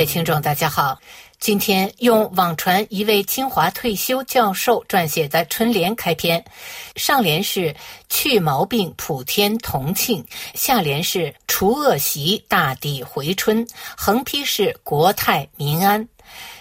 位听众，大家好。今天用网传一位清华退休教授撰写的春联开篇，上联是“去毛病普天同庆”，下联是“除恶习大地回春”，横批是“国泰民安”。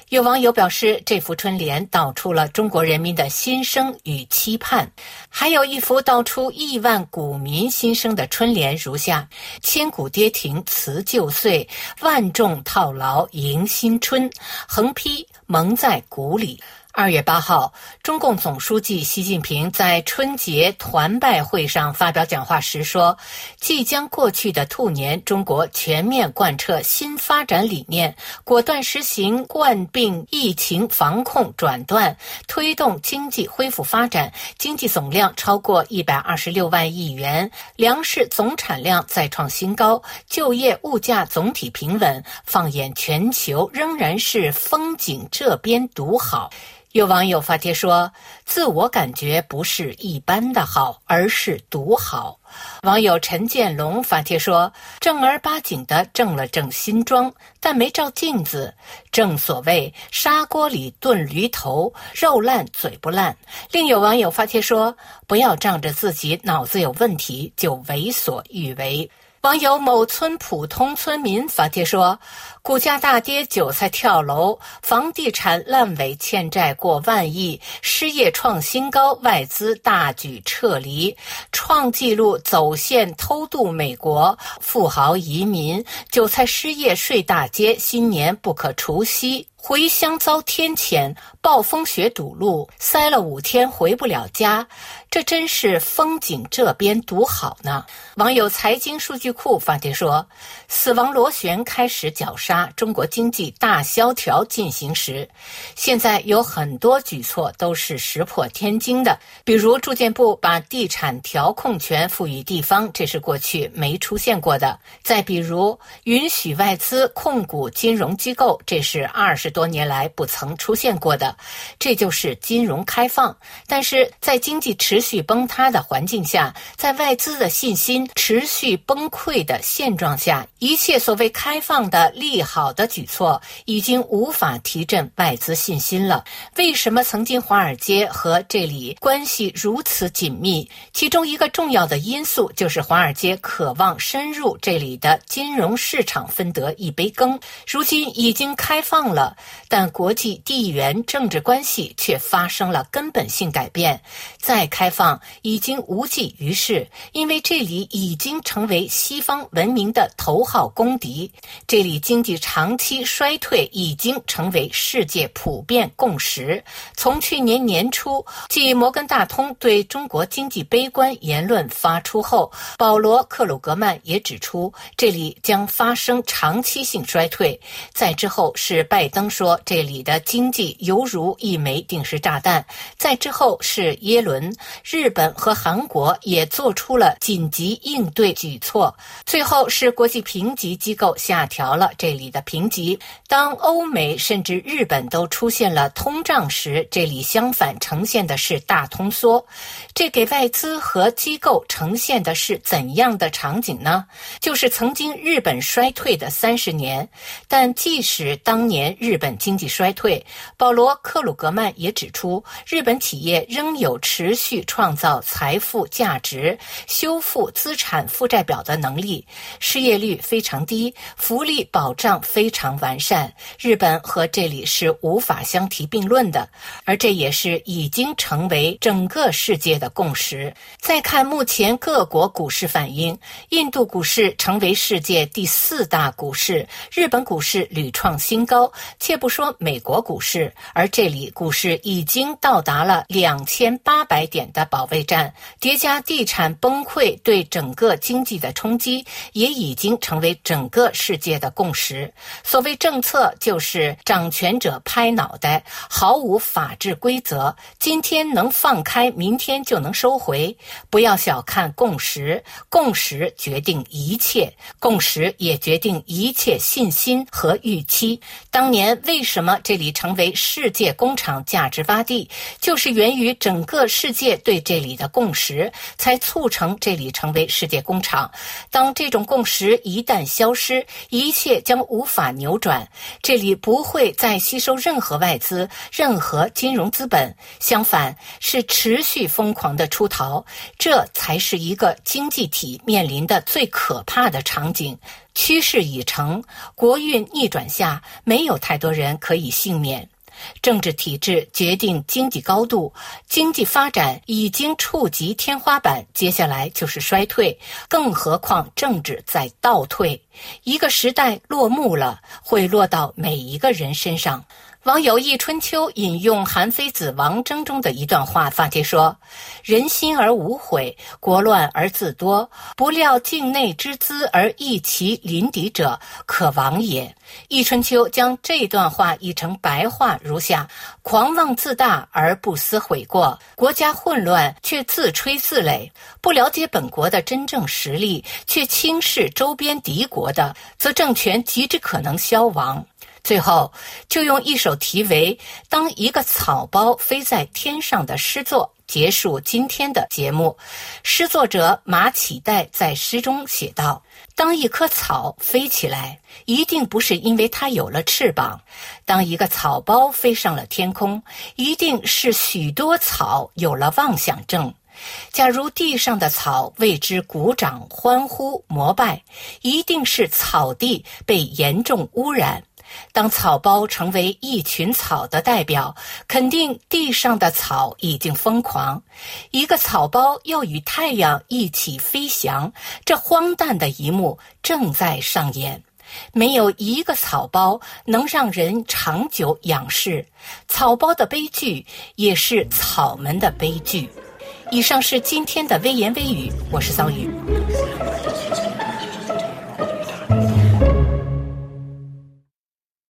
有网友表示，这幅春联道出了中国人民的心声与期盼。还有一幅道出亿万股民心声的春联，如下：千古跌停辞旧岁，万众套牢迎新春。横批：蒙在鼓里。二月八号，中共总书记习近平在春节团拜会上发表讲话时说：“即将过去的兔年，中国全面贯彻新发展理念，果断实行冠病疫情防控转段，推动经济恢复发展，经济总量超过一百二十六万亿元，粮食总产量再创新高，就业物价总体平稳。放眼全球，仍然是风景这边独好。”有网友发帖说：“自我感觉不是一般的好，而是独好。”网友陈建龙发帖说：“正儿八经的正了正新装，但没照镜子。正所谓砂锅里炖驴头，肉烂嘴不烂。”另有网友发帖说：“不要仗着自己脑子有问题就为所欲为。”网友某村普通村民发帖说：“股价大跌，韭菜跳楼，房地产烂尾，欠债过万亿，失业创新高，外资大举撤离，创纪录走线偷渡美国，富豪移民，韭菜失业睡大街，新年不可除夕。”回乡遭天谴，暴风雪堵路，塞了五天回不了家，这真是风景这边独好呢。网友财经数据库发帖说：“死亡螺旋开始绞杀，中国经济大萧条进行时，现在有很多举措都是石破天惊的，比如住建部把地产调控权赋予地方，这是过去没出现过的；再比如允许外资控股金融机构，这是二十。”多年来不曾出现过的，这就是金融开放。但是在经济持续崩塌的环境下，在外资的信心持续崩溃的现状下，一切所谓开放的利好的举措已经无法提振外资信心了。为什么曾经华尔街和这里关系如此紧密？其中一个重要的因素就是华尔街渴望深入这里的金融市场，分得一杯羹。如今已经开放了。但国际地缘政治关系却发生了根本性改变，再开放已经无济于事，因为这里已经成为西方文明的头号公敌。这里经济长期衰退已经成为世界普遍共识。从去年年初，继摩根大通对中国经济悲观言论发出后，保罗·克鲁格曼也指出，这里将发生长期性衰退。再之后是拜登。说这里的经济犹如一枚定时炸弹。再之后是耶伦，日本和韩国也做出了紧急应对举措。最后是国际评评级机构下调了这里的评级。当欧美甚至日本都出现了通胀时，这里相反呈现的是大通缩。这给外资和机构呈现的是怎样的场景呢？就是曾经日本衰退的三十年，但即使当年。日本经济衰退，保罗·克鲁格曼也指出，日本企业仍有持续创造财富价值、修复资产负债表的能力，失业率非常低，福利保障非常完善。日本和这里是无法相提并论的，而这也是已经成为整个世界的共识。再看目前各国股市反应，印度股市成为世界第四大股市，日本股市屡创新高。且不说美国股市，而这里股市已经到达了两千八百点的保卫战，叠加地产崩溃对整个经济的冲击，也已经成为整个世界的共识。所谓政策，就是掌权者拍脑袋，毫无法治规则。今天能放开，明天就能收回。不要小看共识，共识决定一切，共识也决定一切信心和预期。当年。为什么这里成为世界工厂价值洼地？就是源于整个世界对这里的共识，才促成这里成为世界工厂。当这种共识一旦消失，一切将无法扭转。这里不会再吸收任何外资、任何金融资本，相反是持续疯狂的出逃。这才是一个经济体面临的最可怕的场景。趋势已成，国运逆转下，没有太多人可以幸免。政治体制决定经济高度，经济发展已经触及天花板，接下来就是衰退。更何况政治在倒退，一个时代落幕了，会落到每一个人身上。网友易春秋引用韩非子《王征》中的一段话发帖说：“人心而无悔，国乱而自多。不料境内之资而益其邻敌者，可亡也。”易春秋将这段话译成白话如下：狂妄自大而不思悔过，国家混乱却自吹自擂，不了解本国的真正实力却轻视周边敌国的，则政权极之可能消亡。最后，就用一首题为《当一个草包飞在天上》的诗作结束今天的节目。诗作者马启代在诗中写道：“当一棵草飞起来，一定不是因为它有了翅膀；当一个草包飞上了天空，一定是许多草有了妄想症。假如地上的草为之鼓掌、欢呼、膜拜，一定是草地被严重污染。”当草包成为一群草的代表，肯定地上的草已经疯狂。一个草包要与太阳一起飞翔，这荒诞的一幕正在上演。没有一个草包能让人长久仰视，草包的悲剧也是草们的悲剧。以上是今天的微言微语，我是桑榆。